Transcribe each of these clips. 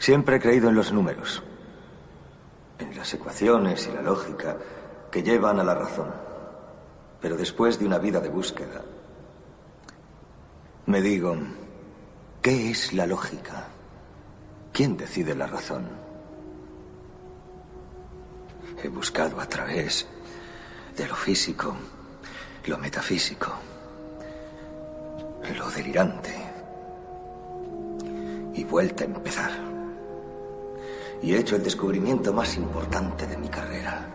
Siempre he creído en los números, en las ecuaciones y la lógica que llevan a la razón. Pero después de una vida de búsqueda, me digo, ¿qué es la lógica? ¿Quién decide la razón? He buscado a través de lo físico, lo metafísico, lo delirante, y vuelta a empezar y he hecho el descubrimiento más importante de mi carrera.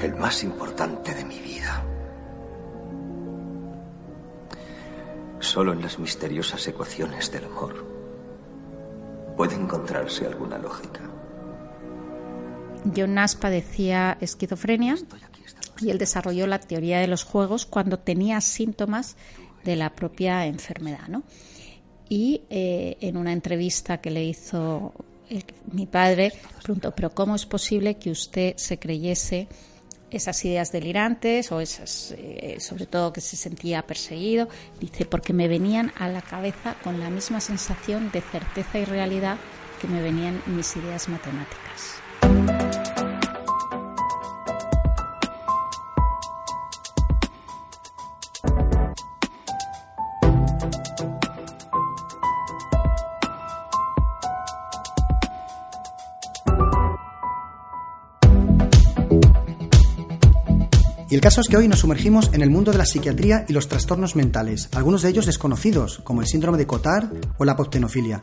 El más importante de mi vida. Solo en las misteriosas ecuaciones del amor puede encontrarse alguna lógica. John Nash padecía esquizofrenia y él desarrolló la teoría de los juegos cuando tenía síntomas de la propia enfermedad, ¿no? Y eh, en una entrevista que le hizo mi padre, preguntó, pero ¿cómo es posible que usted se creyese esas ideas delirantes o esas, eh, sobre todo que se sentía perseguido? Dice, porque me venían a la cabeza con la misma sensación de certeza y realidad que me venían mis ideas matemáticas. Caso es que hoy nos sumergimos en el mundo de la psiquiatría y los trastornos mentales, algunos de ellos desconocidos, como el síndrome de Cotard o la apoptenofilia.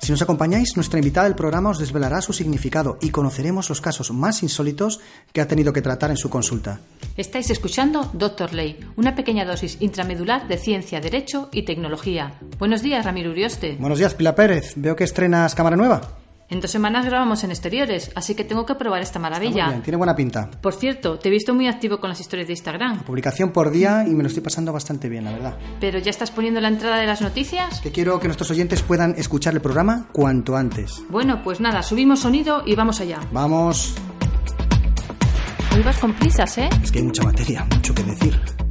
Si nos acompañáis, nuestra invitada del programa os desvelará su significado y conoceremos los casos más insólitos que ha tenido que tratar en su consulta. Estáis escuchando Doctor Ley, una pequeña dosis intramedular de ciencia, derecho y tecnología. Buenos días, Ramiro Urioste. Buenos días, Pilar Pérez. Veo que estrenas cámara nueva. En dos semanas grabamos en exteriores, así que tengo que probar esta maravilla. tiene buena pinta. Por cierto, te he visto muy activo con las historias de Instagram. Publicación por día y me lo estoy pasando bastante bien, la verdad. ¿Pero ya estás poniendo la entrada de las noticias? Que quiero que nuestros oyentes puedan escuchar el programa cuanto antes. Bueno, pues nada, subimos sonido y vamos allá. Vamos. Hoy vas con prisas, ¿eh? Es que hay mucha materia, mucho que decir.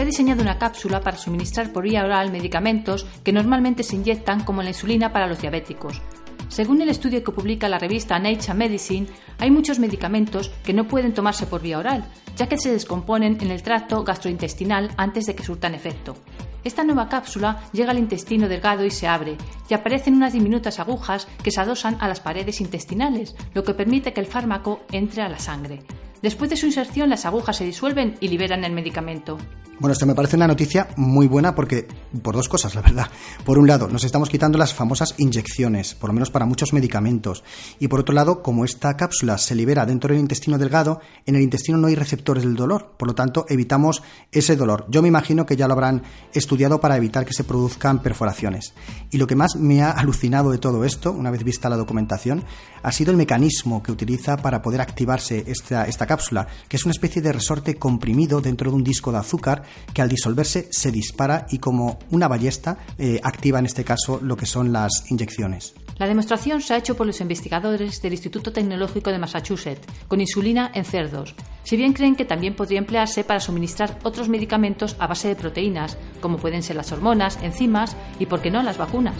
Se ha diseñado una cápsula para suministrar por vía oral medicamentos que normalmente se inyectan como la insulina para los diabéticos. Según el estudio que publica la revista Nature Medicine, hay muchos medicamentos que no pueden tomarse por vía oral, ya que se descomponen en el tracto gastrointestinal antes de que surtan efecto. Esta nueva cápsula llega al intestino delgado y se abre, y aparecen unas diminutas agujas que se adosan a las paredes intestinales, lo que permite que el fármaco entre a la sangre. Después de su inserción, las agujas se disuelven y liberan el medicamento. Bueno, esto me parece una noticia muy buena porque, por dos cosas, la verdad. Por un lado, nos estamos quitando las famosas inyecciones, por lo menos para muchos medicamentos. Y por otro lado, como esta cápsula se libera dentro del intestino delgado, en el intestino no hay receptores del dolor. Por lo tanto, evitamos ese dolor. Yo me imagino que ya lo habrán estudiado para evitar que se produzcan perforaciones. Y lo que más me ha alucinado de todo esto, una vez vista la documentación, ha sido el mecanismo que utiliza para poder activarse esta, esta cápsula, que es una especie de resorte comprimido dentro de un disco de azúcar que al disolverse se dispara y como una ballesta eh, activa en este caso lo que son las inyecciones. La demostración se ha hecho por los investigadores del Instituto Tecnológico de Massachusetts con insulina en cerdos, si bien creen que también podría emplearse para suministrar otros medicamentos a base de proteínas, como pueden ser las hormonas, enzimas y, por qué no, las vacunas.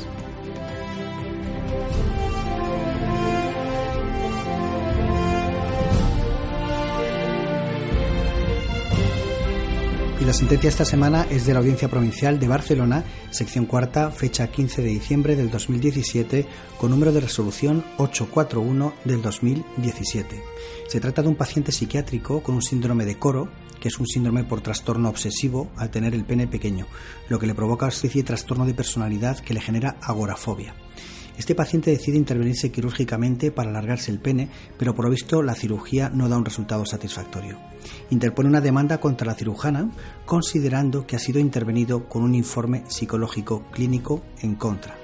La sentencia esta semana es de la Audiencia Provincial de Barcelona, sección cuarta, fecha 15 de diciembre del 2017, con número de resolución 841 del 2017. Se trata de un paciente psiquiátrico con un síndrome de coro, que es un síndrome por trastorno obsesivo al tener el pene pequeño, lo que le provoca especie de trastorno de personalidad que le genera agorafobia. Este paciente decide intervenirse quirúrgicamente para alargarse el pene, pero por lo visto la cirugía no da un resultado satisfactorio. Interpone una demanda contra la cirujana, considerando que ha sido intervenido con un informe psicológico clínico en contra.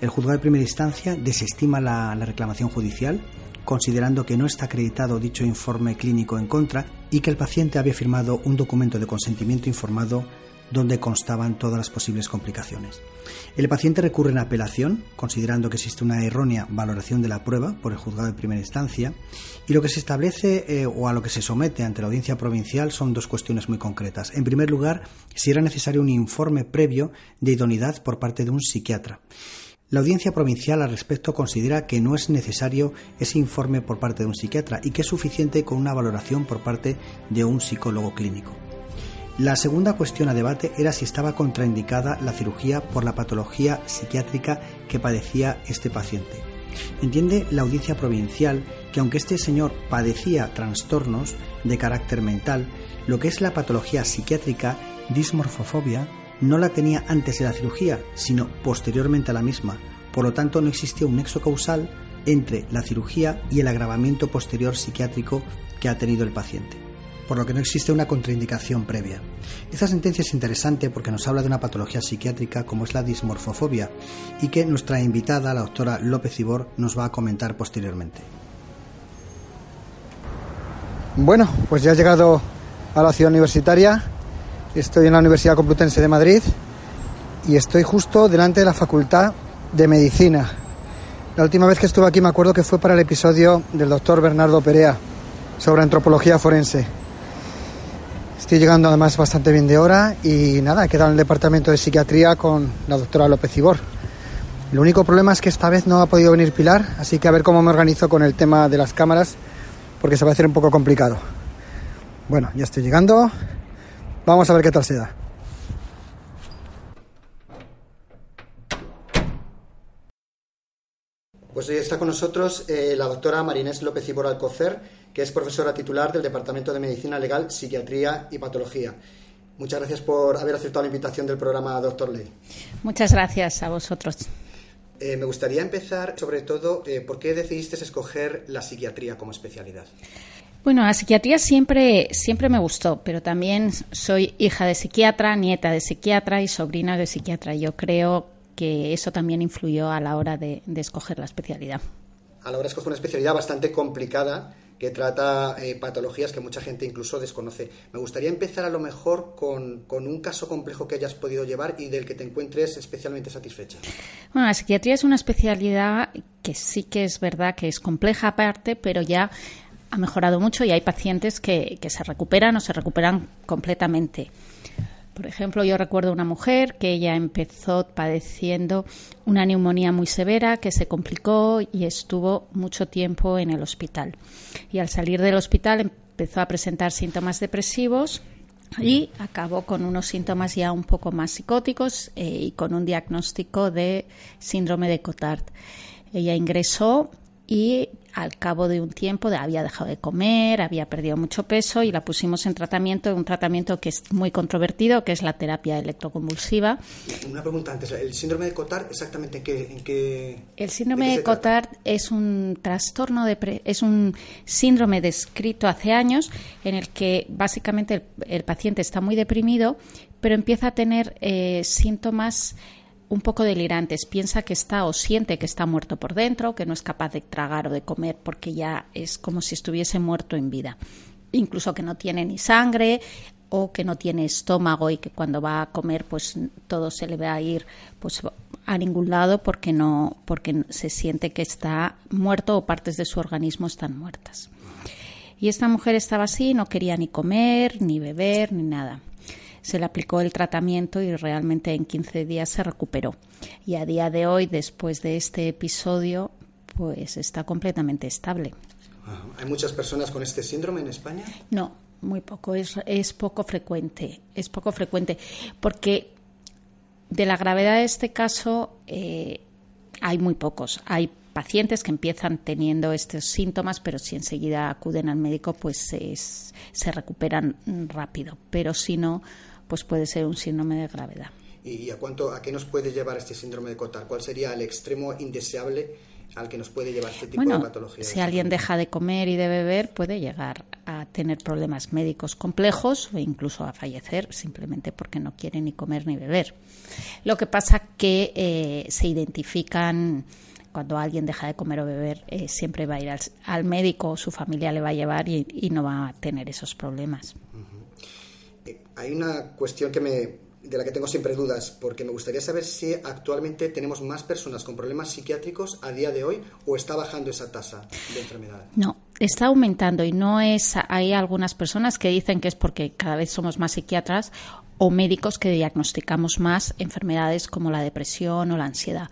El juzgado de primera instancia desestima la, la reclamación judicial considerando que no está acreditado dicho informe clínico en contra y que el paciente había firmado un documento de consentimiento informado donde constaban todas las posibles complicaciones. El paciente recurre en apelación, considerando que existe una errónea valoración de la prueba por el juzgado de primera instancia, y lo que se establece eh, o a lo que se somete ante la audiencia provincial son dos cuestiones muy concretas. En primer lugar, si era necesario un informe previo de idoneidad por parte de un psiquiatra. La audiencia provincial al respecto considera que no es necesario ese informe por parte de un psiquiatra y que es suficiente con una valoración por parte de un psicólogo clínico. La segunda cuestión a debate era si estaba contraindicada la cirugía por la patología psiquiátrica que padecía este paciente. Entiende la audiencia provincial que aunque este señor padecía trastornos de carácter mental, lo que es la patología psiquiátrica, dismorfofobia, no la tenía antes de la cirugía, sino posteriormente a la misma. Por lo tanto, no existía un nexo causal entre la cirugía y el agravamiento posterior psiquiátrico que ha tenido el paciente, por lo que no existe una contraindicación previa. Esta sentencia es interesante porque nos habla de una patología psiquiátrica como es la dismorfofobia y que nuestra invitada, la doctora López Ibor, nos va a comentar posteriormente. Bueno, pues ya he llegado a la ciudad universitaria Estoy en la Universidad Complutense de Madrid y estoy justo delante de la Facultad de Medicina. La última vez que estuve aquí me acuerdo que fue para el episodio del doctor Bernardo Perea sobre antropología forense. Estoy llegando además bastante bien de hora y nada, he quedado en el departamento de psiquiatría con la doctora López Ibor. El único problema es que esta vez no ha podido venir Pilar, así que a ver cómo me organizo con el tema de las cámaras, porque se va a hacer un poco complicado. Bueno, ya estoy llegando. Vamos a ver qué tal se da. Pues hoy está con nosotros eh, la doctora Marinés López Ibor Alcocer, que es profesora titular del Departamento de Medicina Legal, Psiquiatría y Patología. Muchas gracias por haber aceptado la invitación del programa Doctor Ley. Muchas gracias a vosotros. Eh, me gustaría empezar, sobre todo, eh, ¿por qué decidiste escoger la psiquiatría como especialidad? Bueno, la psiquiatría siempre, siempre me gustó, pero también soy hija de psiquiatra, nieta de psiquiatra y sobrina de psiquiatra. Yo creo que eso también influyó a la hora de, escoger la especialidad. A la hora de escoger una especialidad bastante complicada que trata eh, patologías que mucha gente incluso desconoce. Me gustaría empezar a lo mejor con, con, un caso complejo que hayas podido llevar y del que te encuentres especialmente satisfecha. Bueno, la psiquiatría es una especialidad que sí que es verdad que es compleja aparte, pero ya ha mejorado mucho y hay pacientes que, se recuperan o se recuperan completamente. Por ejemplo, yo recuerdo una mujer que ella empezó padeciendo una neumonía muy severa que se complicó y estuvo mucho tiempo en el hospital. Y al salir del hospital empezó a presentar síntomas depresivos y acabó con unos síntomas ya un poco más psicóticos eh, y con un diagnóstico de síndrome de Cotard. Ella ingresó y al cabo de un tiempo había dejado de comer, había perdido mucho peso y la pusimos en tratamiento, un tratamiento que es muy controvertido, que es la terapia electroconvulsiva. Una pregunta antes, ¿el síndrome de Cotard exactamente en qué? el síndrome de, Cotard es un trastorno, de es un síndrome descrito hace años en el que básicamente el, paciente está muy deprimido, pero empieza a tener eh, síntomas un poco delirantes. Piensa que está o siente que está muerto por dentro, que no es capaz de tragar o de comer porque ya es como si estuviese muerto en vida. Incluso que no tiene ni sangre o que no tiene estómago y que cuando va a comer pues todo se le va a ir pues a ningún lado porque no porque se siente que está muerto o partes de su organismo están muertas. Y esta mujer estaba así, no quería ni comer, ni beber, ni nada se le aplicó el tratamiento y realmente en 15 días se recuperó. Y a día de hoy, después de este episodio, pues está completamente estable. ¿Hay muchas personas con este síndrome en España? No, muy poco, es, es poco frecuente, es poco frecuente, porque de la gravedad de este caso eh, hay muy pocos. Hay pacientes que empiezan teniendo estos síntomas, pero si enseguida acuden al médico, pues se recuperan rápido. Pero si no, pues puede ser un síndrome de gravedad. ¿Y a cuánto, a qué nos puede llevar este síndrome de Cotard? ¿Cuál sería el extremo indeseable al que nos puede llevar este tipo de patología? Si alguien deja de comer y de beber, puede llegar a tener problemas médicos complejos o incluso a fallecer simplemente porque no quiere ni comer ni beber. Lo que pasa que eh, se identifican cuando alguien deja de comer o beber, eh, siempre va a ir al, médico, su familia le va a llevar y, no va a tener esos problemas. Hay una cuestión que me, de la que tengo siempre dudas, porque me gustaría saber si actualmente tenemos más personas con problemas psiquiátricos a día de hoy o está bajando esa tasa de enfermedad. No, está aumentando y no es. Hay algunas personas que dicen que es porque cada vez somos más psiquiatras o médicos que diagnosticamos más enfermedades como la depresión o la ansiedad.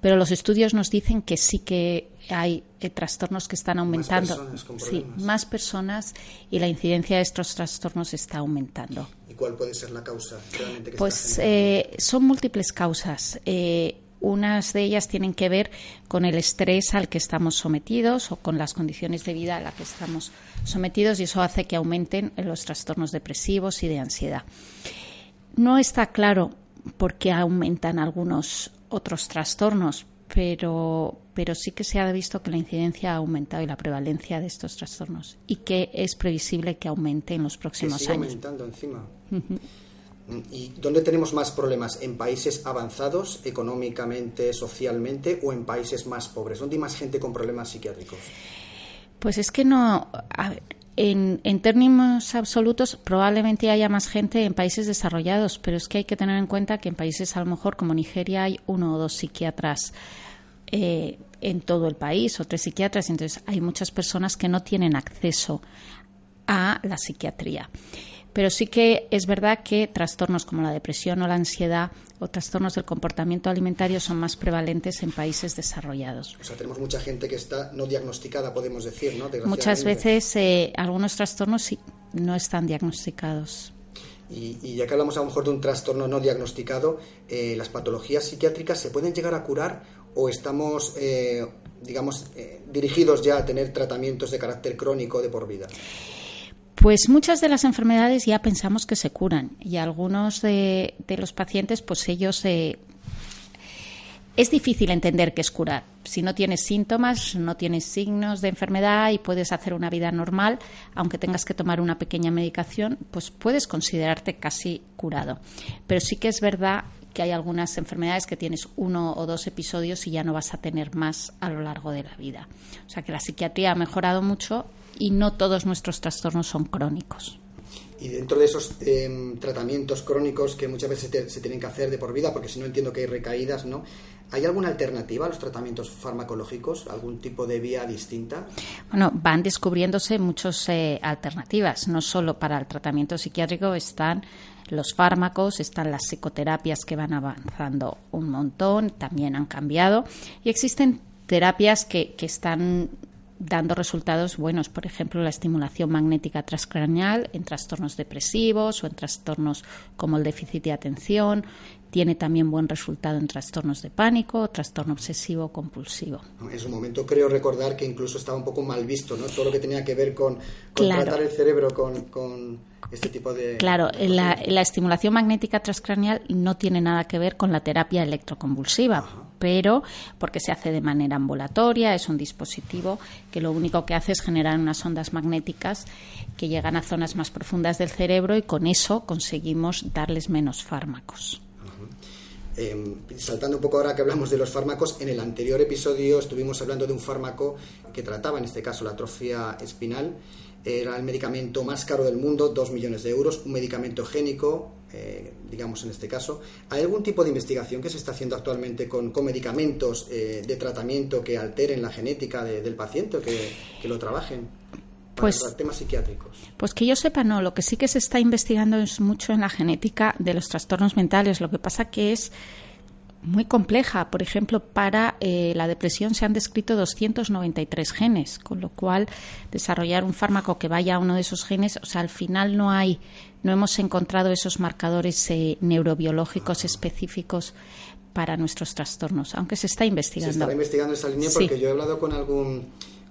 Pero los estudios nos dicen que sí que hay eh, trastornos que están aumentando. Más personas sí, más personas y la incidencia de estos trastornos está aumentando. ¿Y cuál puede ser la causa que Pues eh, son múltiples causas. Eh, unas de ellas tienen que ver con el estrés al que estamos sometidos o con las condiciones de vida a las que estamos sometidos y eso hace que aumenten los trastornos depresivos y de ansiedad. No está claro por qué aumentan algunos otros trastornos, pero, pero sí que se ha visto que la incidencia ha aumentado y la prevalencia de estos trastornos y que es previsible que aumente en los próximos que sigue años. aumentando encima. ¿Y dónde tenemos más problemas? ¿En países avanzados económicamente, socialmente o en países más pobres? ¿Dónde hay más gente con problemas psiquiátricos? Pues es que no. En, en, términos absolutos, probablemente haya más gente en países desarrollados, pero es que hay que tener en cuenta que en países a lo mejor como Nigeria hay uno o dos psiquiatras eh, en todo el país o tres psiquiatras, entonces hay muchas personas que no tienen acceso a la psiquiatría. Pero sí que es verdad que trastornos como la depresión o la ansiedad o trastornos del comportamiento alimentario son más prevalentes en países desarrollados. O sea, tenemos mucha gente que está no diagnosticada, podemos decir, ¿no? Muchas veces eh, algunos trastornos sí, no están diagnosticados. Y, ya que hablamos a lo mejor de un trastorno no diagnosticado, eh, ¿las patologías psiquiátricas se pueden llegar a curar o estamos, eh, digamos, dirigidos ya a tener tratamientos de carácter crónico de por vida? Pues muchas de las enfermedades ya pensamos que se curan y algunos de, los pacientes, pues ellos eh, es difícil entender qué es curar. Si no tienes síntomas, no tienes signos de enfermedad y puedes hacer una vida normal, aunque tengas que tomar una pequeña medicación, pues puedes considerarte casi curado. Pero sí que es verdad que hay algunas enfermedades que tienes uno o dos episodios y ya no vas a tener más a lo largo de la vida. O sea que la psiquiatría ha mejorado mucho y no todos nuestros trastornos son crónicos. Y dentro de esos em, tratamientos crónicos que muchas veces se tienen que hacer de por vida, porque si no entiendo que hay recaídas, ¿no? ¿Hay alguna alternativa a los tratamientos farmacológicos? ¿Algún tipo de vía distinta? Bueno, van descubriéndose muchas eh, alternativas. No solo para el tratamiento psiquiátrico están los fármacos, están las psicoterapias que van avanzando un montón, también han cambiado. Y existen terapias que, que están dando resultados buenos, por ejemplo, la estimulación magnética transcraneal en trastornos depresivos o en trastornos como el déficit de atención. Tiene también buen resultado en trastornos de pánico, trastorno obsesivo compulsivo. En su momento creo recordar que incluso estaba un poco mal visto, ¿no? Todo lo que tenía que ver con, tratar el cerebro con este tipo de... Claro, la, estimulación magnética transcraneal no tiene nada que ver con la terapia electroconvulsiva, pero porque se hace de manera ambulatoria, es un dispositivo que lo único que hace es generar unas ondas magnéticas que llegan a zonas más profundas del cerebro y con eso conseguimos darles menos fármacos. Em, saltando un poco ahora que hablamos de los fármacos, en el anterior episodio estuvimos hablando de un fármaco que trataba, en este caso, la atrofia espinal era el medicamento más caro del mundo, 2 millones de euros, un medicamento génico, eh, digamos en este caso. ¿Hay algún tipo de investigación que se está haciendo actualmente con, medicamentos eh, de tratamiento que alteren la genética del paciente o que, lo trabajen? Para pues, temas psiquiátricos. Pues que yo sepa, no. Lo que sí que se está investigando es mucho en la genética de los trastornos mentales. Lo que pasa que es muy compleja. Por ejemplo, para eh, la depresión se han descrito 293 genes, con lo cual desarrollar un fármaco que vaya a uno de esos genes, o sea, al final no hay, no hemos encontrado esos marcadores eh, neurobiológicos específicos para nuestros trastornos, aunque se está investigando. Se está investigando esa línea porque yo he hablado con algún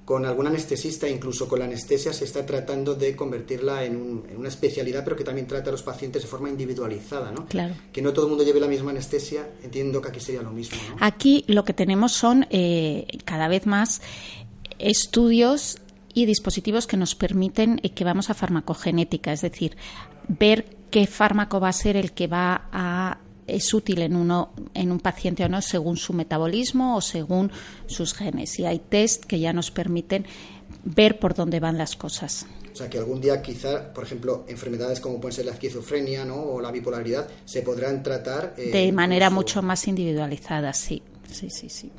con algún anestesista, incluso con la anestesia, se está tratando de convertirla en, una especialidad, pero que también trata a los pacientes de forma individualizada, ¿no? Claro. Que no todo el mundo lleve la misma anestesia, entiendo que aquí sería lo mismo, ¿no? Aquí lo que tenemos son eh, cada vez más estudios y dispositivos que nos permiten eh, que vamos a farmacogenética, es decir, ver qué fármaco va a ser el que va a es útil en uno en un paciente o no según su metabolismo o según sus genes y hay test que ya nos permiten ver por dónde van las cosas. O sea, que algún día quizá, por ejemplo, enfermedades como pueden ser la esquizofrenia ¿no? o la bipolaridad se podrán tratar eh, de manera mucho más individualizada, sí, sí, sí, sí.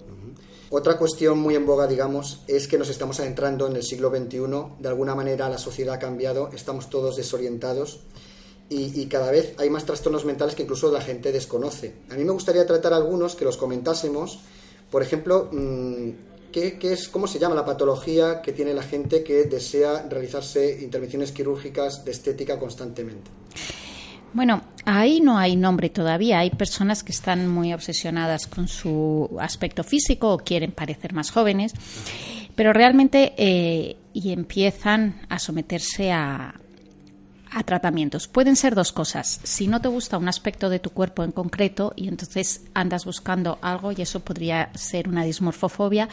Otra cuestión muy en boga, digamos, es que nos estamos adentrando en el siglo XXI. De alguna manera la sociedad ha cambiado, estamos todos desorientados y, cada vez hay más trastornos mentales que incluso la gente desconoce. A mí me gustaría tratar algunos que los comentásemos. Por ejemplo, mm, ¿qué, es, ¿cómo se llama la patología que tiene la gente que desea realizarse intervenciones quirúrgicas de estética constantemente? Bueno, ahí no hay nombre todavía. Hay personas que están muy obsesionadas con su aspecto físico o quieren parecer más jóvenes, pero realmente eh, y empiezan a someterse a, a tratamientos. Pueden ser dos cosas. Si no te gusta un aspecto de tu cuerpo en concreto y entonces andas buscando algo y eso podría ser una dismorfofobia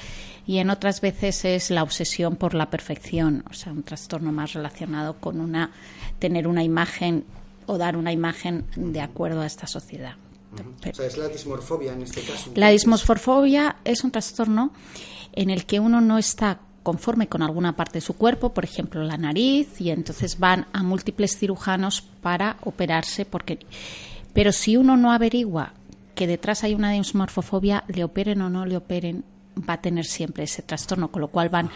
y en otras veces es la obsesión por la perfección, o sea, un trastorno más relacionado con una tener una imagen o dar una imagen de acuerdo a esta sociedad. o sea, es la dismorfobia en este caso. La dismorfofobia es un trastorno en el que uno no está conforme con alguna parte de su cuerpo, por ejemplo la nariz, y entonces van a múltiples cirujanos para operarse, porque pero si uno no averigua que detrás hay una dismorfofobia, le operen o no le operen, va a tener siempre ese trastorno, con lo cual van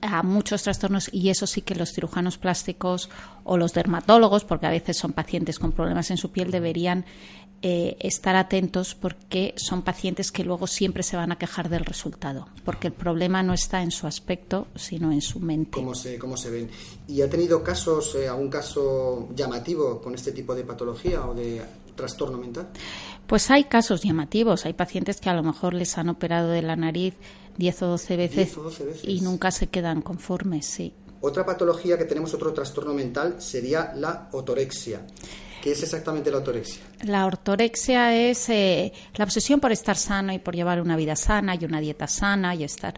a muchos trastornos y eso sí que los cirujanos plásticos o los dermatólogos, porque a veces son pacientes con problemas en su piel, deberían eh, estar atentos porque son pacientes que luego siempre se van a quejar del resultado, porque el problema no está en su aspecto, sino en su mente. ¿Cómo se, cómo se ven? ¿Y ha tenido casos, eh, algún caso llamativo con este tipo de patología o de trastorno mental? Pues hay casos llamativos. Hay pacientes que a lo mejor les han operado de la nariz 10 o 12 veces, y nunca se quedan conformes, sí. Otra patología que tenemos, otro trastorno mental, sería la otorexia. ¿Qué es exactamente la ortorexia? La ortorexia es eh, la obsesión por estar sano y por llevar una vida sana y una dieta sana y estar.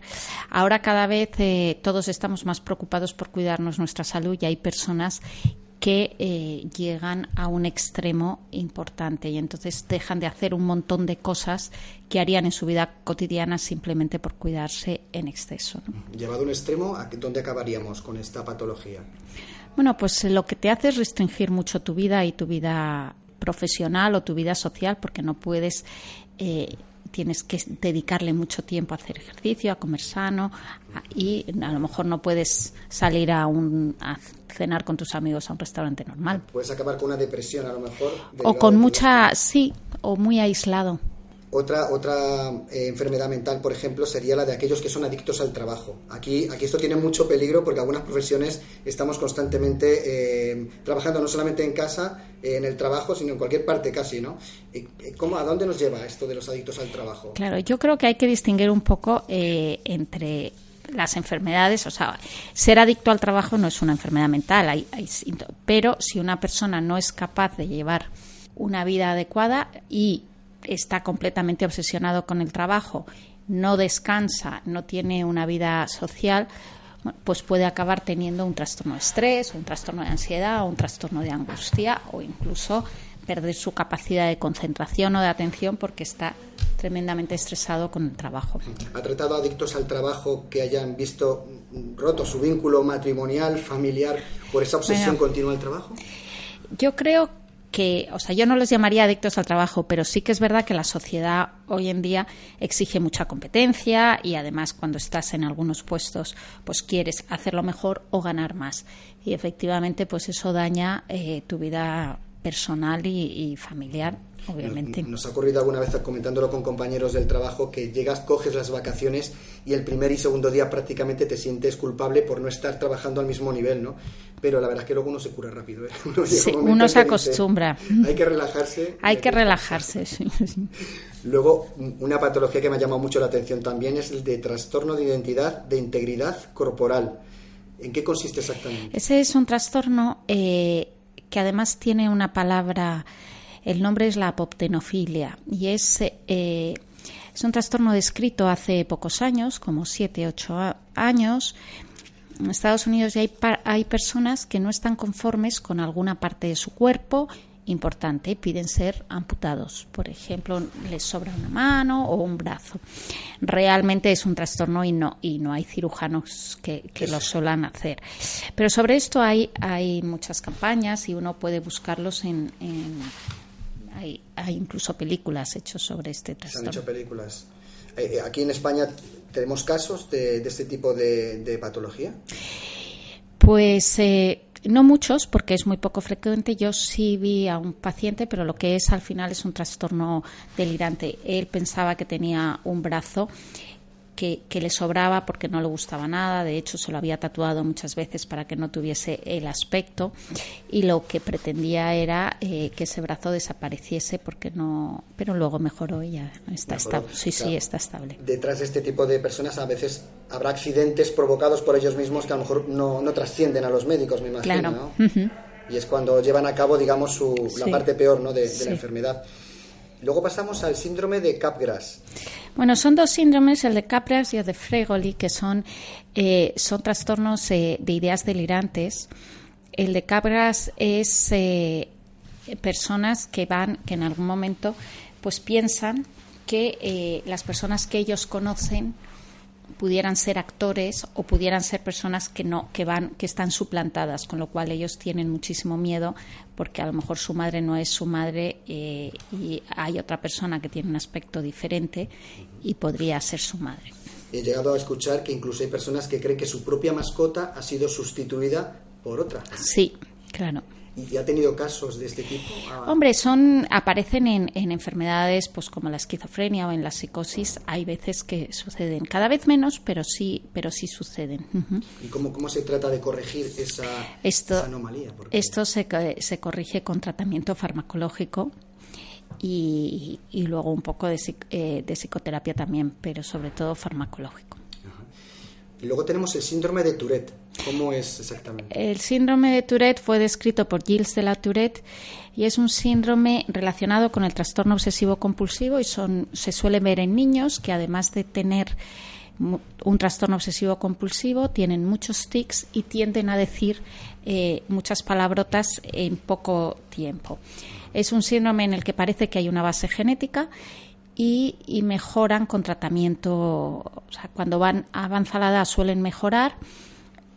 Ahora cada vez eh, todos estamos más preocupados por cuidarnos nuestra salud y hay personas que eh, llegan a un extremo importante y entonces dejan de hacer un montón de cosas que harían en su vida cotidiana simplemente por cuidarse en exceso. Llevado a un extremo, ¿a dónde acabaríamos con esta patología? Bueno, pues eh, lo que te hace es restringir mucho tu vida y tu vida profesional o tu vida social porque no puedes eh, tienes que dedicarle mucho tiempo a hacer ejercicio, a comer sano y a lo mejor no puedes salir a, un, a cenar con tus amigos a un restaurante normal. Puedes acabar con una depresión a lo mejor. O con mucha, sí, o muy aislado. Otra, otra eh, enfermedad mental, por ejemplo, sería la de aquellos que son adictos al trabajo. Aquí, aquí esto tiene mucho peligro porque algunas profesiones estamos constantemente eh, trabajando no solamente en casa, eh, en el trabajo, sino en cualquier parte casi, ¿no? ¿Cómo, ¿A dónde nos lleva esto de los adictos al trabajo? Claro, yo creo que hay que distinguir un poco entre las enfermedades, o sea, ser adicto al trabajo no es una enfermedad mental, hay, pero si una persona no es capaz de llevar una vida adecuada y está completamente obsesionado con el trabajo, no descansa, no tiene una vida social, pues puede acabar teniendo un trastorno de estrés, un trastorno de ansiedad, un trastorno de angustia o incluso perder su capacidad de concentración o de atención porque está tremendamente estresado con el trabajo. ¿Ha tratado adictos al trabajo que hayan visto roto su vínculo matrimonial, familiar, por esa obsesión continua al trabajo? Yo creo que, o sea, yo no los llamaría adictos al trabajo, pero sí que es verdad que la sociedad hoy en día exige mucha competencia y además cuando estás en algunos puestos, pues quieres hacerlo mejor o ganar más. Y efectivamente, pues eso daña eh, tu vida personal y, familiar, obviamente. Nos, ha ocurrido alguna vez comentándolo con compañeros del trabajo que llegas, coges las vacaciones y el primer y segundo día prácticamente te sientes culpable por no estar trabajando al mismo nivel, ¿no? Pero la verdad es que luego uno se cura rápido. ¿eh? Uno, se acostumbra. hay que relajarse. Hay que relajarse, sí. Luego, una patología que me ha llamado mucho la atención también es el de trastorno de identidad de integridad corporal. ¿En qué consiste exactamente? Ese es un trastorno eh, que además tiene una palabra, el nombre es la apoptenofilia, y es, eh, es un trastorno descrito hace pocos años, como siete, ocho años. En Estados Unidos ya hay, hay personas que no están conformes con alguna parte de su cuerpo importante, piden ser amputados. Por ejemplo, les sobra una mano o un brazo. Realmente es un trastorno y no, y no hay cirujanos que, lo suelen hacer. Pero sobre esto hay, hay muchas campañas y uno puede buscarlos en... hay, hay, incluso películas hechas sobre este trastorno. Se han hecho películas. Eh, eh, aquí en España tenemos casos de, este tipo de, de patología. Pues eh, no muchos, porque es muy poco frecuente. Yo sí vi a un paciente, pero lo que es al final es un trastorno delirante. Él pensaba que tenía un brazo que, le sobraba porque no le gustaba nada, de hecho se lo había tatuado muchas veces para que no tuviese el aspecto y lo que pretendía era eh, que ese brazo desapareciese porque no, pero luego mejoró y ya está estable. Sí, sí, está estable. Detrás de este tipo de personas a veces habrá accidentes provocados por ellos mismos que a lo mejor no, no trascienden a los médicos, me imagino. Y es cuando llevan a cabo, digamos, su, la parte peor ¿no? de, de la enfermedad. Luego pasamos al síndrome de Capgras. Bueno, son dos síndromes, el de Capgras y el de Fregoli, que son, eh, son trastornos eh, de ideas delirantes. El de Capgras es eh, personas que van, que en algún momento, pues piensan que las personas que ellos conocen pudieran ser actores o pudieran ser personas que no que van que están suplantadas con lo cual ellos tienen muchísimo miedo porque a lo mejor su madre no es su madre eh, y hay otra persona que tiene un aspecto diferente y podría ser su madre. He llegado a escuchar que incluso hay personas que creen que su propia mascota ha sido sustituida por otra. Sí claro ¿Y ha tenido casos de este tipo? Hombre, son aparecen en, enfermedades pues como la esquizofrenia o en la psicosis. Hay veces que suceden, cada vez menos, pero sí, pero sí suceden. ¿Y cómo, cómo se trata de corregir esa, esto, anomalía? Esto se, se corrige con tratamiento farmacológico. Y, y luego un poco de, eh, de psicoterapia también, pero sobre todo farmacológico. Y luego tenemos el síndrome de Tourette. ¿Cómo es exactamente? El síndrome de Tourette fue descrito por Gilles de la Tourette y es un síndrome relacionado con el trastorno obsesivo compulsivo y son, se suele ver en niños que además de tener un trastorno obsesivo compulsivo tienen muchos tics y tienden a decir eh, muchas palabrotas en poco tiempo. Es un síndrome en el que parece que hay una base genética y, mejoran con tratamiento. O sea, cuando van a avanzada edad suelen mejorar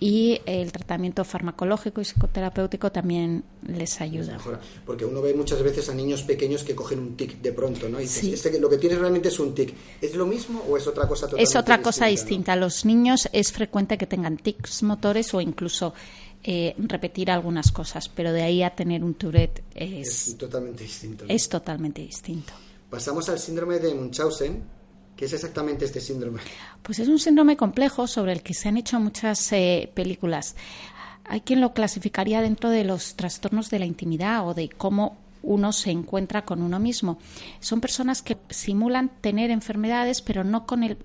y el tratamiento farmacológico y psicoterapéutico también les ayuda. porque uno ve muchas veces a niños pequeños que cogen un tic de pronto, ¿no? Y este, lo que tiene realmente es un tic. ¿Es lo mismo o es otra cosa totalmente Es otra cosa distinta. Los niños es frecuente que tengan tics motores o incluso eh, repetir algunas cosas, pero de ahí a tener un Tourette es, totalmente distinto. Es totalmente distinto. Pasamos al síndrome de Munchausen. ¿Qué es exactamente este síndrome? Pues es un síndrome complejo sobre el que se han hecho muchas eh, películas. Hay quien lo clasificaría dentro de los trastornos de la intimidad o de cómo uno se encuentra con uno mismo. Son personas que simulan tener enfermedades, pero no con, el,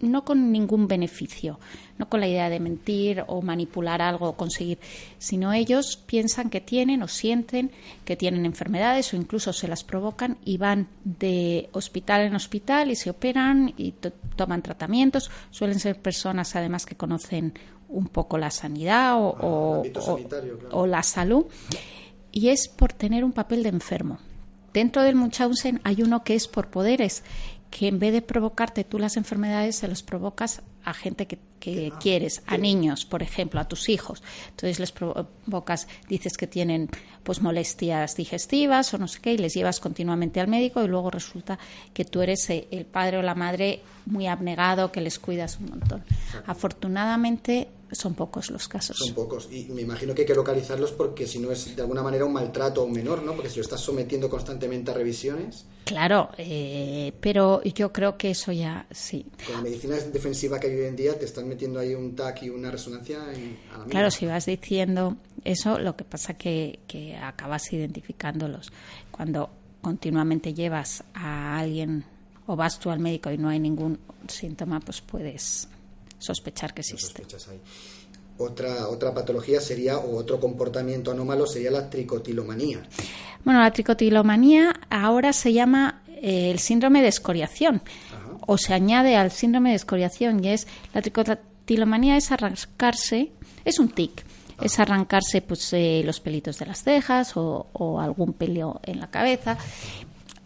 no con ningún beneficio, no con la idea de mentir o manipular algo o conseguir, sino ellos piensan que tienen o sienten que tienen enfermedades o incluso se las provocan y van de hospital en hospital y se operan y toman tratamientos. Suelen ser personas además que conocen un poco la sanidad o, o la salud y es por tener un papel de enfermo. Dentro del Munchausen hay uno que es por poderes, que en vez de provocarte tú las enfermedades, se los provocas a gente que, quieres, a niños, por ejemplo, a tus hijos. Entonces les provocas, dices que tienen pues molestias digestivas o no sé qué, y les llevas continuamente al médico y luego resulta que tú eres eh, el padre o la madre muy abnegado, que les cuidas un montón. Afortunadamente son pocos los casos. Son pocos. Y me imagino que hay que localizarlos porque si no es de alguna manera un maltrato a un menor, ¿no? Porque si lo estás sometiendo constantemente a revisiones. Claro, eh, pero yo creo que eso ya sí. Con la medicina defensiva que hay hoy en día, te están metiendo ahí un TAC y una resonancia en, a la Claro, si vas diciendo eso, lo que pasa que, que acabas identificándolos. Cuando continuamente llevas a alguien o vas tú al médico y no hay ningún síntoma, pues puedes sospechar que existe. Otra, otra patología sería, o otro comportamiento anómalo sería la tricotilomanía. Bueno, la tricotilomanía ahora se llama eh, el síndrome de escoriación, o se añade al síndrome de escoriación, y es la tricotilomanía es arrancarse, es un tic, es arrancarse pues, eh, los pelitos de las cejas o, o, algún pelo en la cabeza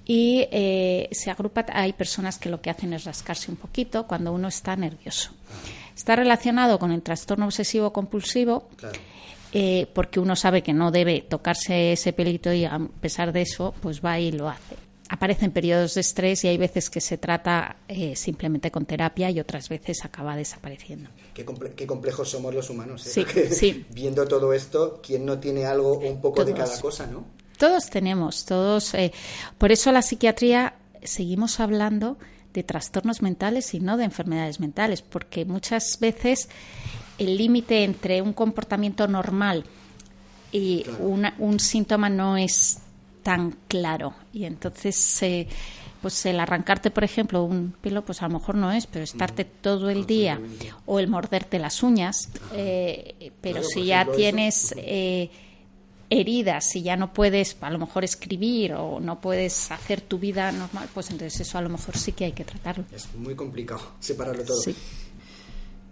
y eh, se agrupa, hay personas que lo que hacen es rascarse un poquito cuando uno está nervioso. Está relacionado con el trastorno obsesivo compulsivo. Eh, porque uno sabe que no debe tocarse ese pelito y a pesar de eso, pues va y lo hace. Aparecen periodos de estrés y hay veces que se trata eh, simplemente con terapia y otras veces acaba desapareciendo. Qué, complejos somos los humanos. Sí, sí. Viendo todo esto, ¿quién no tiene algo un poco de cada cosa, no? Todos tenemos, todos. Eh, por eso la psiquiatría seguimos hablando de trastornos mentales y no de enfermedades mentales, porque muchas veces el límite entre un comportamiento normal y un síntoma no es tan claro. Y entonces, eh, pues el arrancarte, por ejemplo, un pelo, pues a lo mejor no es, pero estarte todo el día o el morderte las uñas, eh, pero si ya tienes heridas, si ya no puedes a lo mejor escribir o no puedes hacer tu vida normal, pues entonces eso a lo mejor sí que hay que tratarlo. Es muy complicado separarlo todo.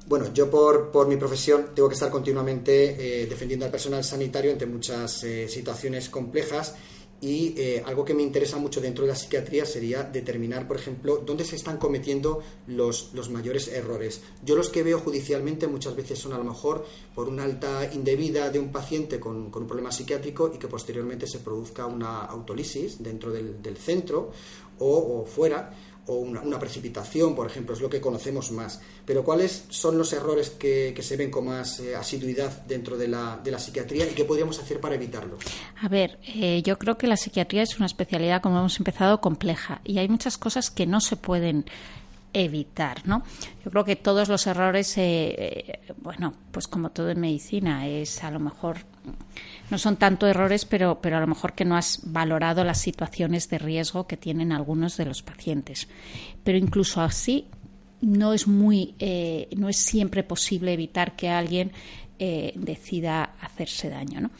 Bueno, yo por, por, mi profesión tengo que estar continuamente eh, defendiendo al personal sanitario ante muchas eh, situaciones complejas y eh, algo que me interesa mucho dentro de la psiquiatría sería determinar, por ejemplo, dónde se están cometiendo los, los, mayores errores. Yo los que veo judicialmente muchas veces son a lo mejor por una alta indebida de un paciente con, con un problema psiquiátrico y que posteriormente se produzca una autolisis dentro del, del centro o, o fuera o una, precipitación, por ejemplo, es lo que conocemos más. Pero ¿cuáles son los errores que, se ven con más eh, asiduidad dentro de la, de la, psiquiatría y qué podríamos hacer para evitarlo? A ver, eh, yo creo que la psiquiatría es una especialidad, como hemos empezado, compleja y hay muchas cosas que no se pueden evitar, ¿no? Yo creo que todos los errores, eh, bueno, pues como todo en medicina, es a lo mejor no son tanto errores, pero, pero a lo mejor que no has valorado las situaciones de riesgo que tienen algunos de los pacientes. Pero incluso así no es muy, eh, no es siempre posible evitar que alguien eh, decida hacerse daño, ¿no?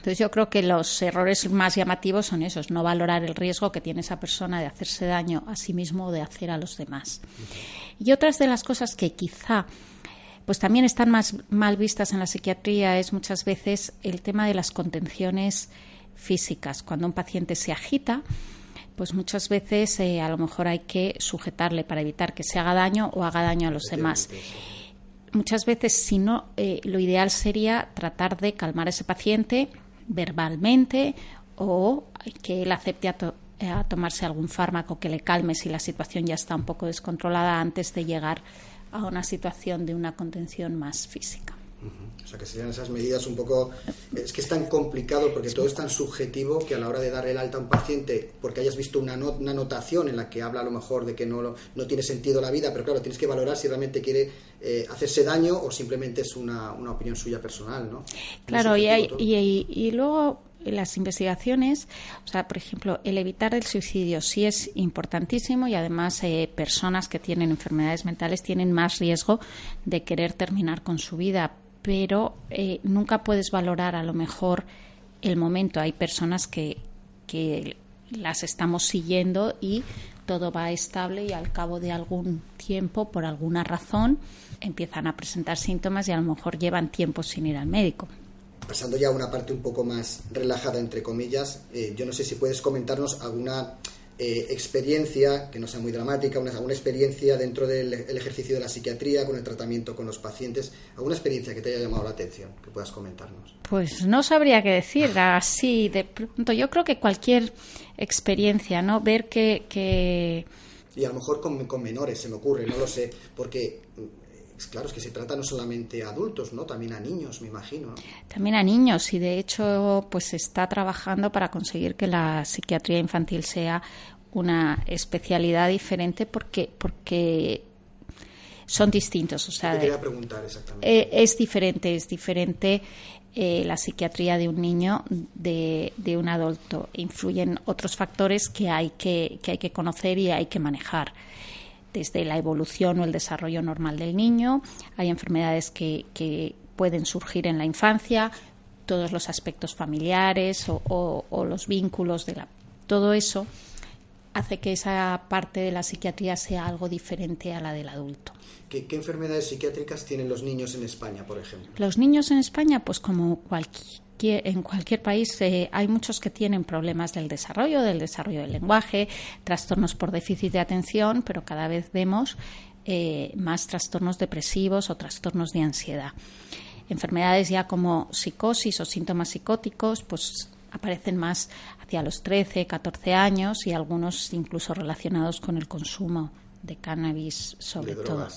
Entonces yo creo que los errores más llamativos son esos, no valorar el riesgo que tiene esa persona de hacerse daño a sí mismo o de hacer a los demás. Y otras de las cosas que quizá pues también están más mal vistas en la psiquiatría es muchas veces el tema de las contenciones físicas. Cuando un paciente se agita, pues muchas veces eh, a lo mejor hay que sujetarle para evitar que se haga daño o haga daño a los demás. Muchas veces, si no, eh, lo ideal sería tratar de calmar a ese paciente verbalmente o que él acepte a, a tomarse algún fármaco que le calme si la situación ya está un poco descontrolada antes de llegar a una situación de una contención más física. O sea, que serían esas medidas un poco... Es que es tan complicado porque todo es tan subjetivo que a la hora de dar el alta a un paciente, porque hayas visto una, una anotación en la que habla a lo mejor de que no, no tiene sentido la vida, pero claro, tienes que valorar si realmente quiere eh, hacerse daño o simplemente es una, una opinión suya personal, ¿no? Claro, y, hay, y, y luego las investigaciones, o sea, por ejemplo, el evitar el suicidio sí es importantísimo y además eh, personas que tienen enfermedades mentales tienen más riesgo de querer terminar con su vida, pero eh, nunca puedes valorar a lo mejor el momento. Hay personas que, que las estamos siguiendo y todo va estable y al cabo de algún tiempo, por alguna razón, empiezan a presentar síntomas y a lo mejor llevan tiempo sin ir al médico pasando ya a una parte un poco más relajada, entre comillas, eh, yo no sé si puedes comentarnos alguna eh, experiencia, que no sea muy dramática, una, alguna experiencia dentro del ejercicio de la psiquiatría, con el tratamiento con los pacientes, alguna experiencia que te haya llamado la atención, que puedas comentarnos. Pues no sabría qué decir, así de pronto. Yo creo que cualquier experiencia, ¿no? Ver que... que... Y a lo mejor con, con menores, se me ocurre, no lo sé, porque claro, es que se trata no solamente a adultos, ¿no? También a niños, me imagino. También a niños y de hecho pues se está trabajando para conseguir que la psiquiatría infantil sea una especialidad diferente porque porque son distintos. O sea, quería preguntar exactamente. Eh, es diferente, es diferente eh, la psiquiatría de un niño de, de, un adulto. Influyen otros factores que hay que, que hay que conocer y hay que manejar desde la evolución o el desarrollo normal del niño. Hay enfermedades que, que pueden surgir en la infancia, todos los aspectos familiares o, o, o los vínculos de la, todo eso hace que esa parte de la psiquiatría sea algo diferente a la del adulto. ¿Qué, enfermedades psiquiátricas tienen los niños en España, por ejemplo? Los niños en España, pues como cualquier, en cualquier país, eh, hay muchos que tienen problemas del desarrollo, del desarrollo del lenguaje, trastornos por déficit de atención, pero cada vez vemos eh, más trastornos depresivos o trastornos de ansiedad. Enfermedades ya como psicosis o síntomas psicóticos, pues aparecen más hacia los 13, 14 años y algunos incluso relacionados con el consumo de cannabis sobre todo.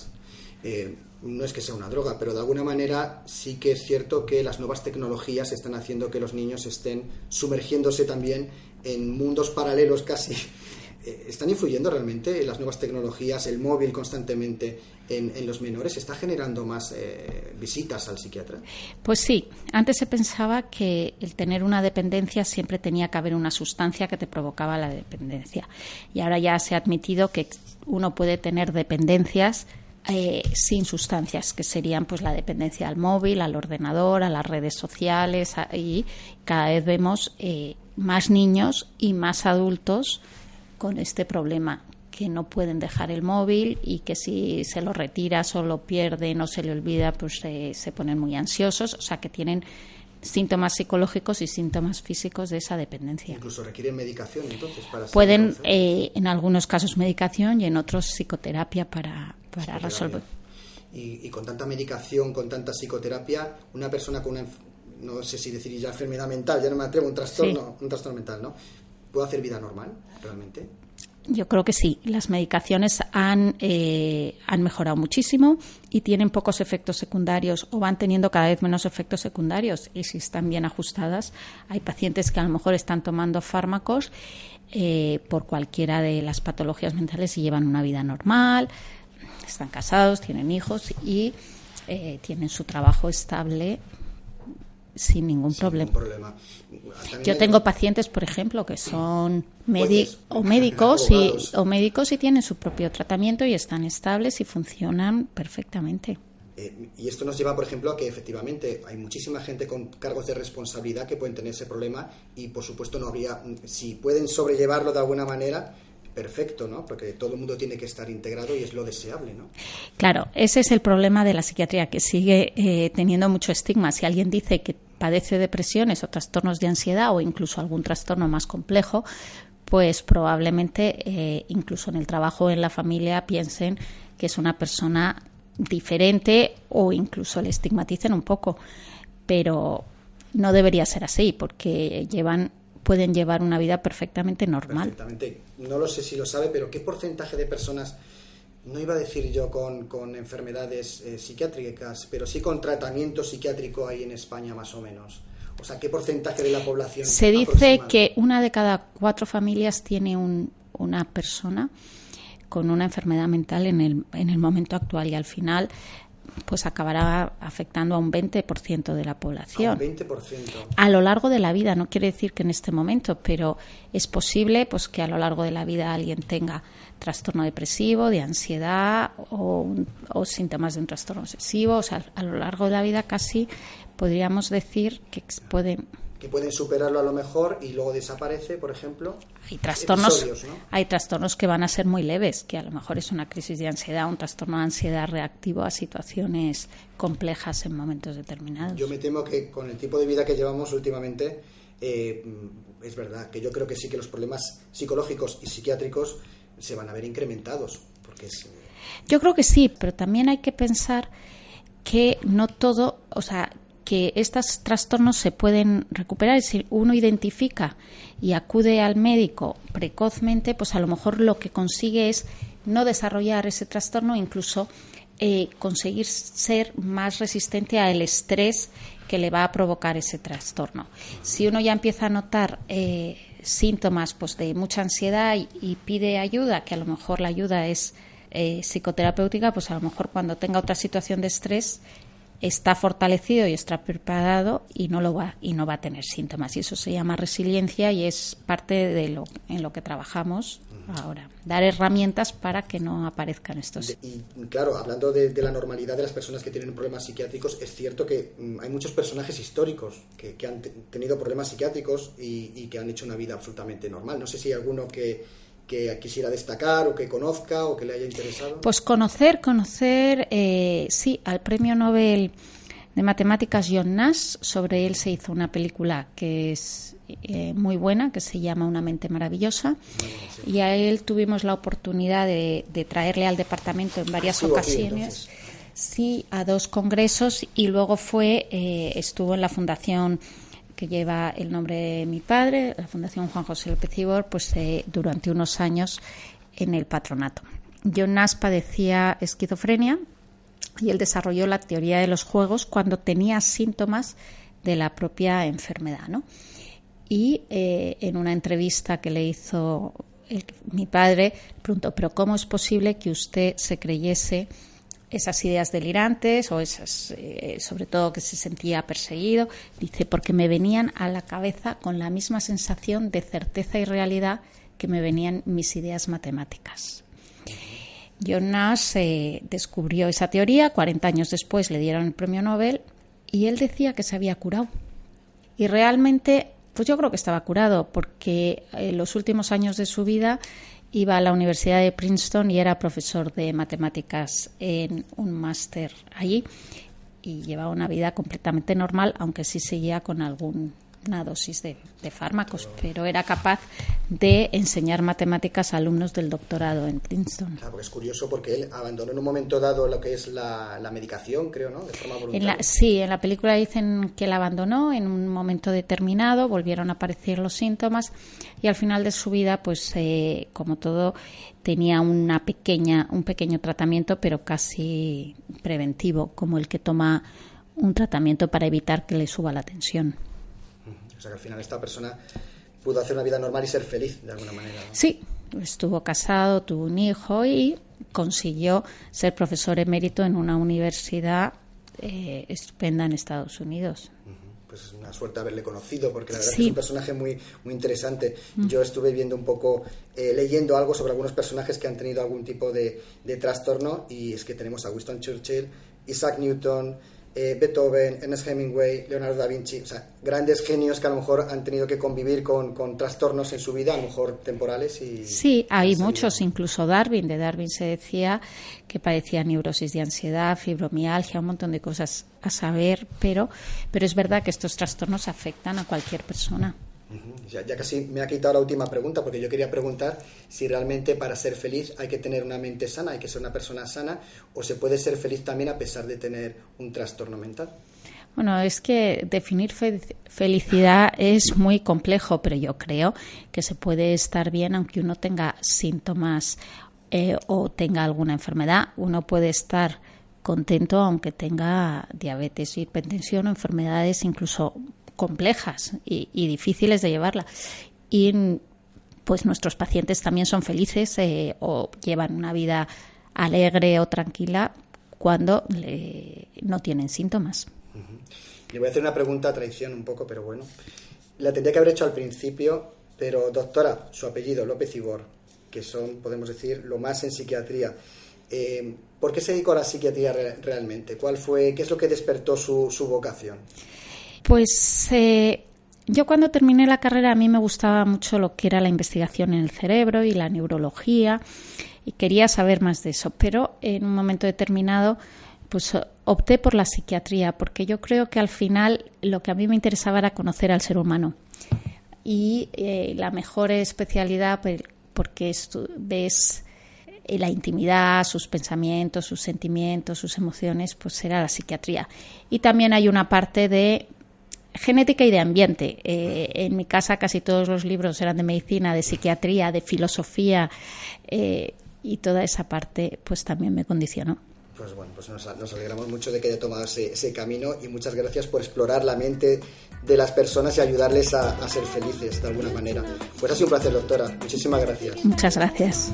Eh, no es que sea una droga, pero de alguna manera sí que es cierto que las nuevas tecnologías están haciendo que los niños estén sumergiéndose también en mundos paralelos casi eh, ¿Están influyendo realmente las nuevas tecnologías, el móvil constantemente en, los menores? ¿Está generando más eh, visitas al psiquiatra? Pues sí. Antes se pensaba que el tener una dependencia siempre tenía que haber una sustancia que te provocaba la dependencia. Y ahora ya se ha admitido que uno puede tener dependencias eh, sin sustancias, que serían pues la dependencia al móvil, al ordenador, a las redes sociales y cada vez vemos más niños y más adultos con este problema que no pueden dejar el móvil y que si se lo retiras o lo pierden o se le olvida, pues se ponen muy ansiosos, o sea que tienen síntomas psicológicos y síntomas físicos de esa dependencia. Incluso requieren medicación, entonces, para Pueden, eh, en algunos casos, medicación y en otros psicoterapia para, para resolver. Y, con tanta medicación, con tanta psicoterapia, una persona con una, no sé si decir ya enfermedad mental, ya no me atrevo, un trastorno, un trastorno mental, ¿no? ¿Puedo hacer vida normal realmente? Yo creo que sí. Las medicaciones han, eh, han mejorado muchísimo y tienen pocos efectos secundarios o van teniendo cada vez menos efectos secundarios. Y si están bien ajustadas, hay pacientes que a lo mejor están tomando fármacos eh, por cualquiera de las patologías mentales y llevan una vida normal, están casados, tienen hijos y eh, tienen su trabajo estable sin ningún problema. Yo tengo pacientes, por ejemplo, que son o médicos y, o médicos y tienen su propio tratamiento y están estables y funcionan perfectamente. Eh, y esto nos lleva, por ejemplo, a que efectivamente hay muchísima gente con cargos de responsabilidad que pueden tener ese problema y, por supuesto, no habría, si pueden sobrellevarlo de alguna manera, perfecto, ¿no? Porque todo el mundo tiene que estar integrado y es lo deseable, ¿no? Claro, ese es el problema de la psiquiatría, que sigue eh, teniendo mucho estigma. Si alguien dice que padece depresiones o trastornos de ansiedad o incluso algún trastorno más complejo, pues probablemente eh, incluso en el trabajo en la familia piensen que es una persona diferente o incluso le estigmaticen un poco. Pero no debería ser así, porque llevan pueden llevar una vida perfectamente normal. Perfectamente. No lo sé si lo sabe, pero ¿qué porcentaje de personas, no iba a decir yo con, con enfermedades eh, psiquiátricas, pero sí con tratamiento psiquiátrico hay en España más o menos? O sea, ¿qué porcentaje de la población? Se dice que una de cada cuatro familias tiene un, una persona con una enfermedad mental en el, en el momento actual y al final pues acabará afectando a un 20% de la población. A, un 20%. a lo largo de la vida, no quiere decir que en este momento, pero es posible pues que a lo largo de la vida alguien tenga trastorno depresivo, de ansiedad o, o síntomas de un trastorno obsesivo. O sea, a lo largo de la vida casi podríamos decir que pueden que pueden superarlo a lo mejor y luego desaparece, por ejemplo. Hay trastornos, hay trastornos que van a ser muy leves, que a lo mejor es una crisis de ansiedad, un trastorno de ansiedad reactivo a situaciones complejas en momentos determinados. Yo me temo que con el tipo de vida que llevamos últimamente, eh, es verdad que yo creo que sí que los problemas psicológicos y psiquiátricos se van a ver incrementados, porque es, Yo creo que sí, pero también hay que pensar que no todo, o sea, que estos trastornos se pueden recuperar. Si uno identifica y acude al médico precozmente, pues a lo mejor lo que consigue es no desarrollar ese trastorno, incluso eh, conseguir ser más resistente al estrés que le va a provocar ese trastorno. Si uno ya empieza a notar eh, síntomas pues, de mucha ansiedad y, pide ayuda, que a lo mejor la ayuda es eh, psicoterapéutica, pues a lo mejor cuando tenga otra situación de estrés está fortalecido y está preparado y no lo va y no va a tener síntomas. Y eso se llama resiliencia y es parte de lo en lo que trabajamos ahora. Dar herramientas para que no aparezcan estos y claro hablando de, la normalidad de las personas que tienen problemas psiquiátricos es cierto que mm, hay muchos personajes históricos que, han tenido problemas psiquiátricos y, y que han hecho una vida absolutamente normal. No sé si hay alguno que que quisiera destacar o que conozca o que le haya interesado? Pues conocer, conocer, eh, sí, al premio Nobel de Matemáticas John Nash. Sobre él se hizo una película que es eh, muy buena, que se llama Una mente maravillosa. Y a él tuvimos la oportunidad de, traerle al departamento en varias ocasiones. sí, a dos congresos y luego fue, eh, estuvo en la Fundación que lleva el nombre de mi padre, la Fundación Juan José López Ibor, pues eh, durante unos años en el patronato. John Nash padecía esquizofrenia y él desarrolló la teoría de los juegos cuando tenía síntomas de la propia enfermedad. ¿no? Y eh, en una entrevista que le hizo mi padre, preguntó, pero ¿cómo es posible que usted se creyese esas ideas delirantes o esas, eh, sobre todo que se sentía perseguido, dice, porque me venían a la cabeza con la misma sensación de certeza y realidad que me venían mis ideas matemáticas. John Nash eh, descubrió esa teoría, 40 años después le dieron el premio Nobel y él decía que se había curado. Y realmente, pues yo creo que estaba curado, porque en los últimos años de su vida iba a la Universidad de Princeton y era profesor de matemáticas en un máster allí y llevaba una vida completamente normal, aunque sí seguía con algún una dosis de, fármacos, pero era capaz de enseñar matemáticas a alumnos del doctorado en Princeton. Claro, es curioso porque él abandonó en un momento dado lo que es la, medicación, creo, ¿no? De forma voluntaria. sí, en la película dicen que él abandonó en un momento determinado, volvieron a aparecer los síntomas y al final de su vida, pues eh, como todo, tenía una pequeña, un pequeño tratamiento, pero casi preventivo, como el que toma un tratamiento para evitar que le suba la tensión. Sea que al final esta persona pudo hacer una vida normal y ser feliz de alguna manera. Sí, estuvo casado, tuvo un hijo y consiguió ser profesor emérito en una universidad eh, estupenda en Estados Unidos. Pues es una suerte haberle conocido, porque la verdad es que es un personaje muy, muy interesante. Mm. Yo estuve viendo un poco, eh, leyendo algo sobre algunos personajes que han tenido algún tipo de, de trastorno, y es que tenemos a Winston Churchill, Isaac Newton, eh, Beethoven, Ernest Hemingway, Leonardo da Vinci, o sea, grandes genios que a lo mejor han tenido que convivir con, trastornos en su vida, a lo mejor temporales. Y, sí, hay muchos, incluso Darwin. De Darwin se decía que padecía neurosis de ansiedad, fibromialgia, un montón de cosas a saber, pero, pero es verdad que estos trastornos afectan a cualquier persona. Ya, casi me ha quitado la última pregunta porque yo quería preguntar si realmente para ser feliz hay que tener una mente sana, hay que ser una persona sana o se puede ser feliz también a pesar de tener un trastorno mental. Bueno, es que definir felicidad es muy complejo, pero yo creo que se puede estar bien aunque uno tenga síntomas eh, o tenga alguna enfermedad. Uno puede estar contento aunque tenga diabetes, hipertensión o enfermedades incluso complejas y, difíciles de llevarla. Y pues nuestros pacientes también son felices eh, o llevan una vida alegre o tranquila cuando no tienen síntomas. Le voy a hacer una pregunta a traición un poco, pero bueno. La tendría que haber hecho al principio, pero doctora, su apellido, López Ibor, que son, podemos decir, lo más en psiquiatría. Eh, ¿Por qué se dedicó a la psiquiatría realmente? ¿Cuál fue, qué es lo que despertó su, su vocación? Pues eh, yo cuando terminé la carrera a mí me gustaba mucho lo que era la investigación en el cerebro y la neurología y quería saber más de eso, pero en un momento determinado pues opté por la psiquiatría porque yo creo que al final lo que a mí me interesaba era conocer al ser humano y eh, la mejor especialidad pues, porque ves eh, la intimidad, sus pensamientos, sus sentimientos, sus emociones, pues era la psiquiatría. Y también hay una parte de genética y de ambiente. Eh, en mi casa casi todos los libros eran de medicina, de psiquiatría, de filosofía eh, y toda esa parte pues también me condicionó. Pues bueno, pues nos, alegramos mucho de que haya tomado ese, camino y muchas gracias por explorar la mente de las personas y ayudarles a, ser felices de alguna manera. Pues ha sido un placer, doctora. Muchísimas gracias. Muchas gracias.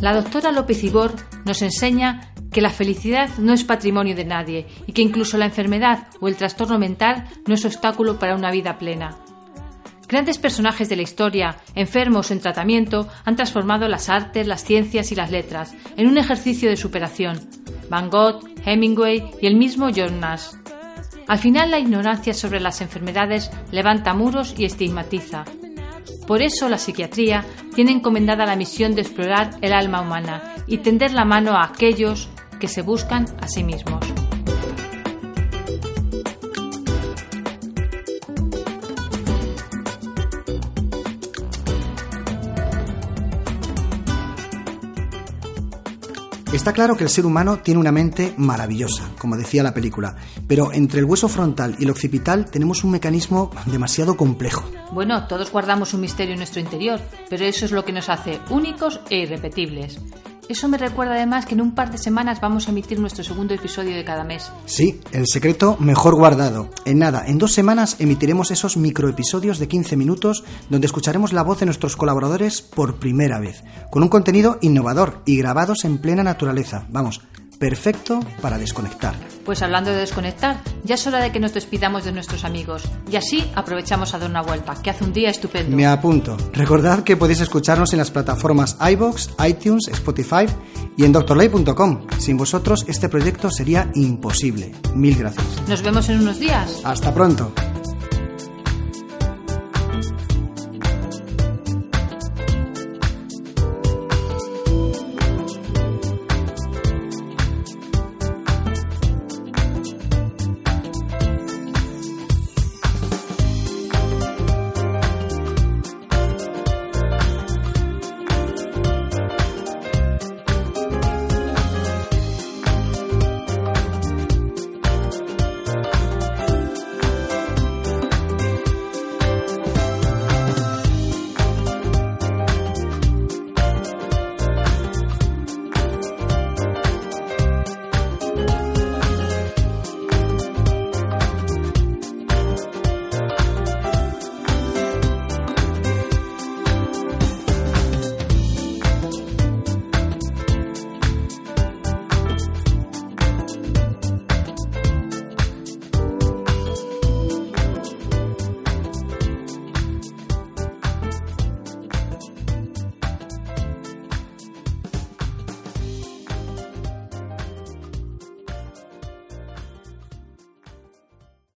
La doctora López Ibor nos enseña que la felicidad no es patrimonio de nadie y que incluso la enfermedad o el trastorno mental no es obstáculo para una vida plena. Grandes personajes de la historia, enfermos o en tratamiento, han transformado las artes, las ciencias y las letras en un ejercicio de superación. Van Gogh, Hemingway y el mismo John Nash. Al final la ignorancia sobre las enfermedades levanta muros y estigmatiza, por eso la psiquiatría tiene encomendada la misión de explorar el alma humana y tender la mano a aquellos que se buscan a sí mismos. Está claro que el ser humano tiene una mente maravillosa, como decía la película, pero entre el hueso frontal y el occipital tenemos un mecanismo demasiado complejo. Bueno, todos guardamos un misterio en nuestro interior, pero eso es lo que nos hace únicos e irrepetibles. Eso me recuerda además que en un par de semanas vamos a emitir nuestro segundo episodio de cada mes. Sí, el secreto mejor guardado. En nada, en dos semanas emitiremos esos microepisodios de 15 minutos donde escucharemos la voz de nuestros colaboradores por primera vez, con un contenido innovador y grabados en plena naturaleza. Vamos, perfecto para desconectar. Pues hablando de desconectar, ya es hora de que nos despidamos de nuestros amigos y así aprovechamos a dar una vuelta, que hace un día estupendo. Me apunto. Recordad que podéis escucharnos en las plataformas iBox, iTunes, Spotify y en doctorlay.com. Sin vosotros este proyecto sería imposible. Mil gracias. Nos vemos en unos días. Hasta pronto.